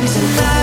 Isn't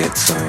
get some.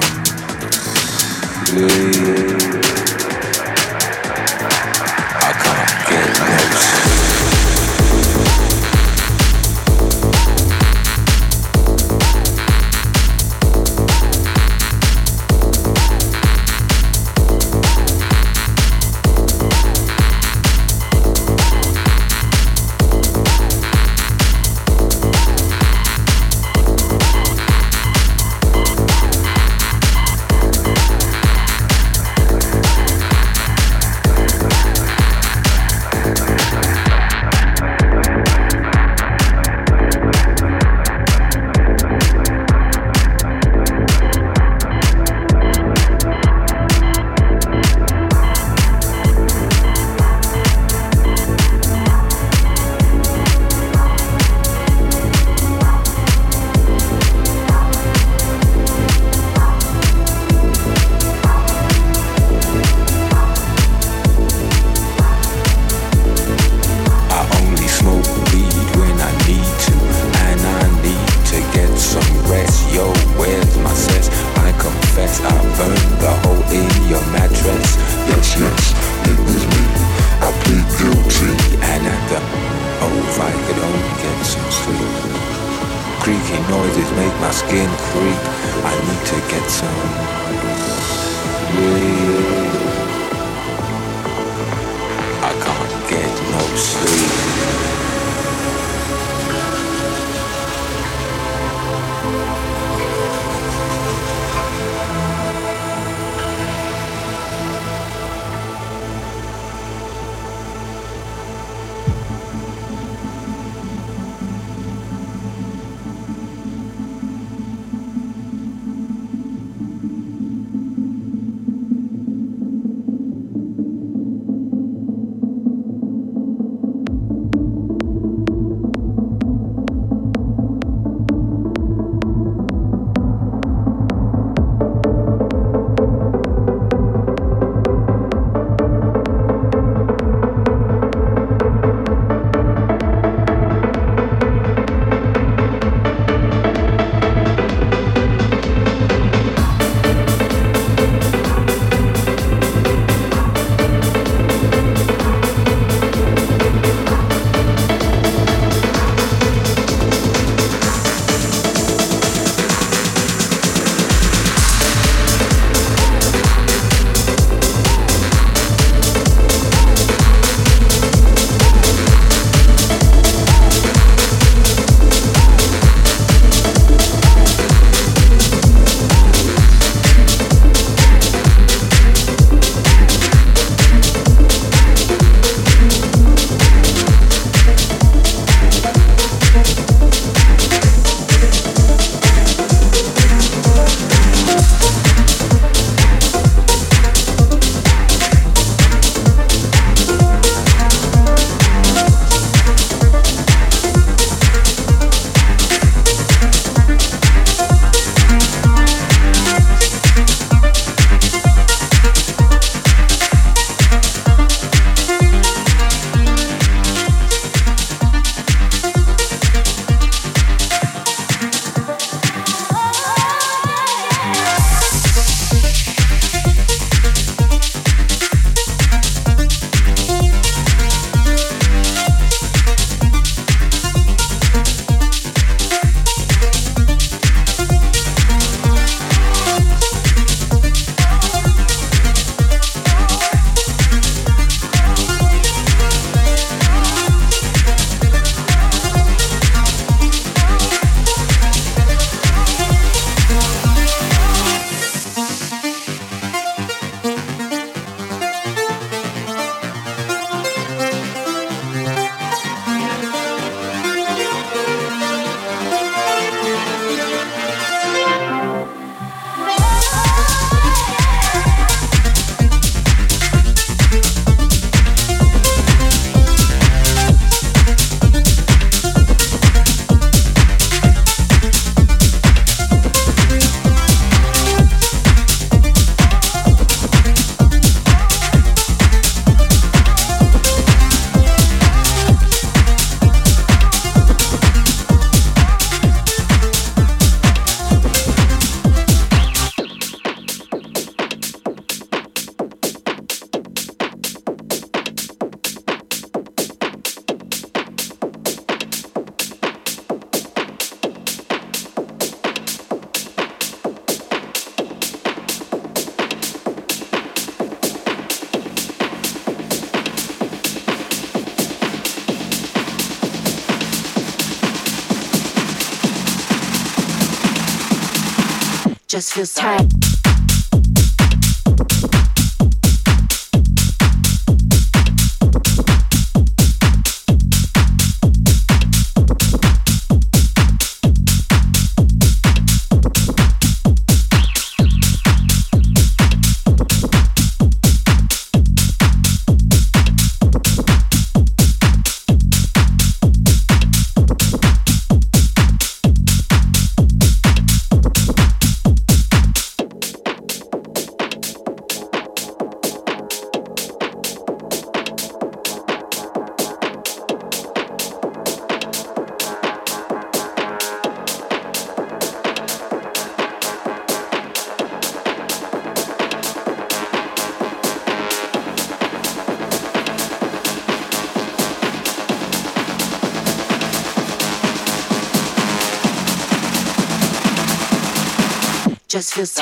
Just feels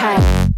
tight.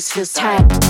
Just feels tight.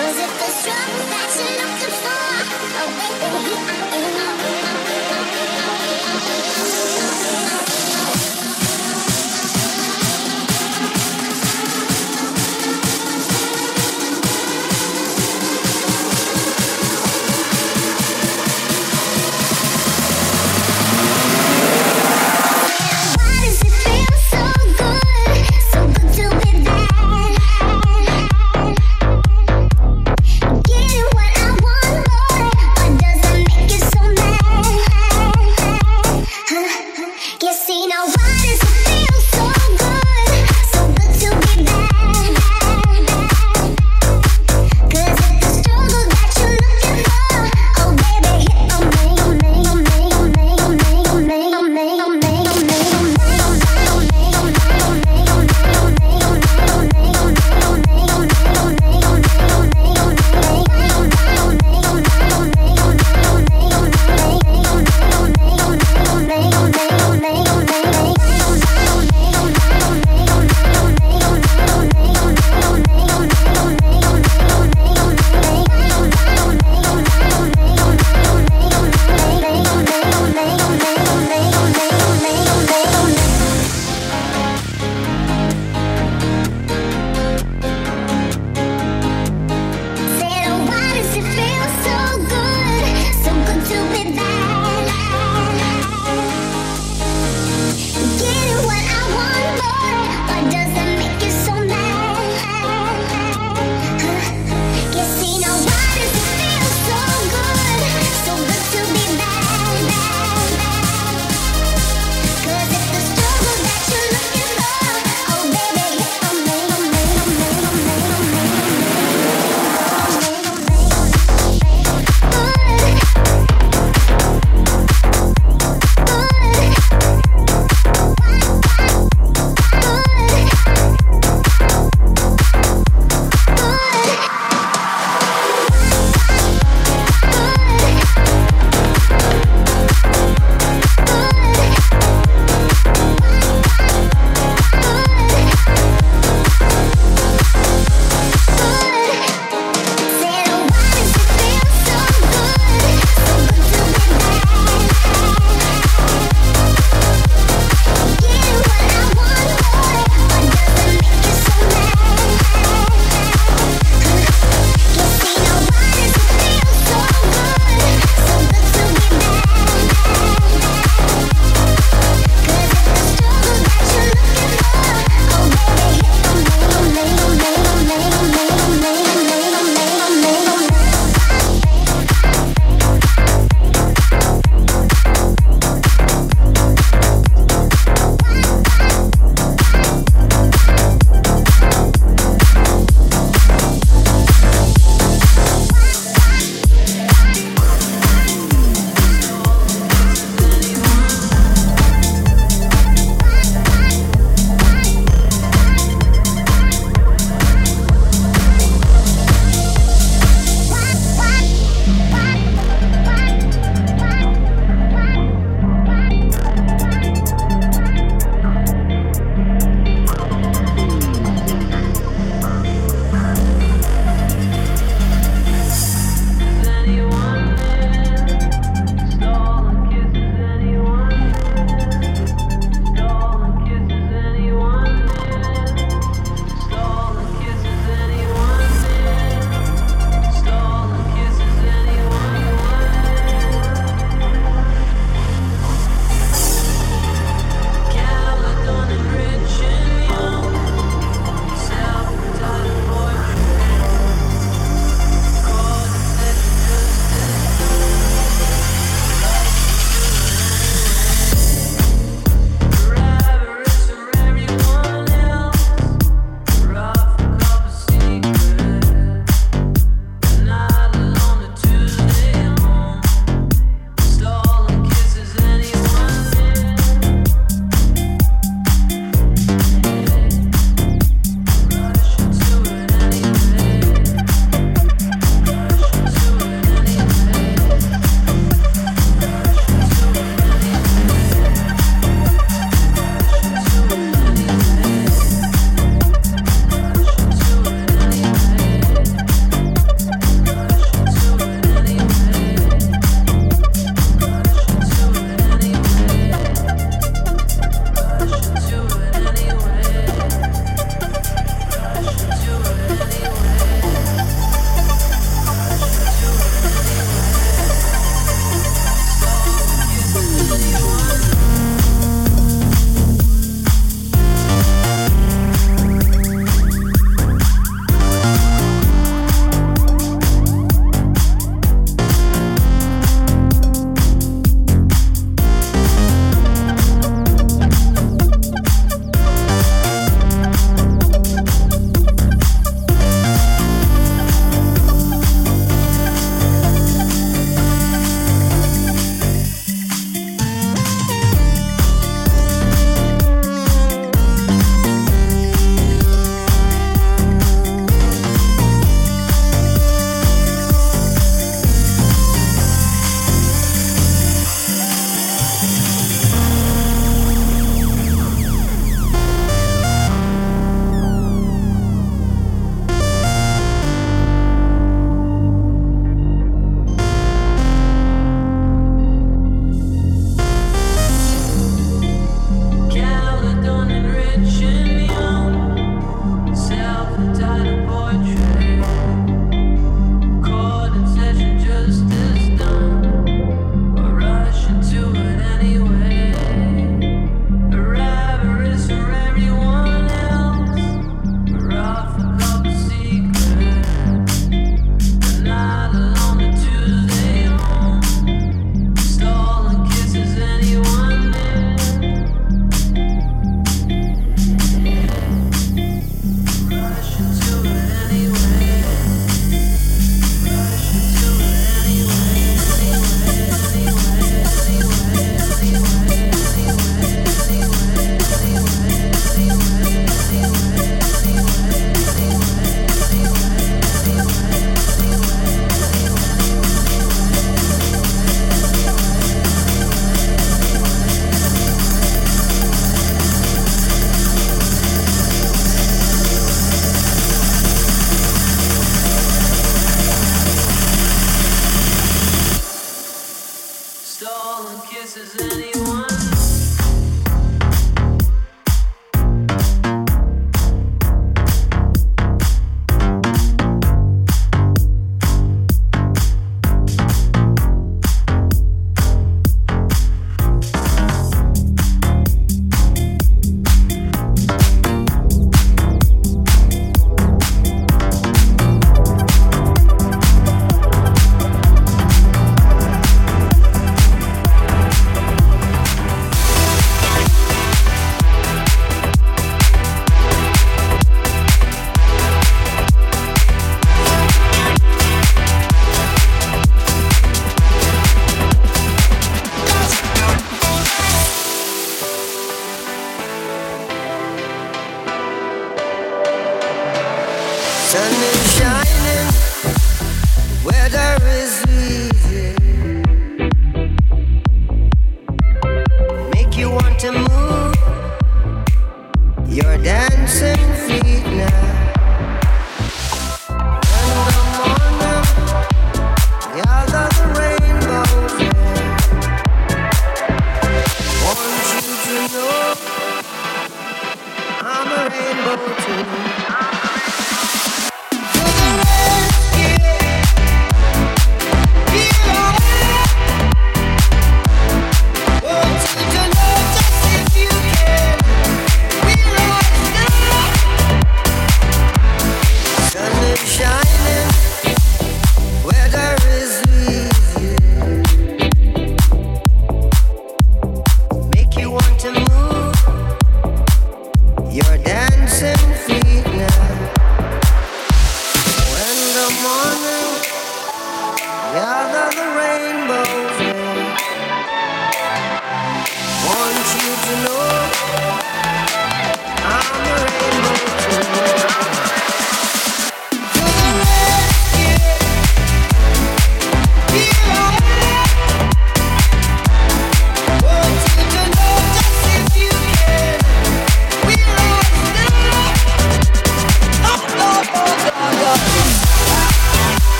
Oh, baby, I'm in love, in I'll love.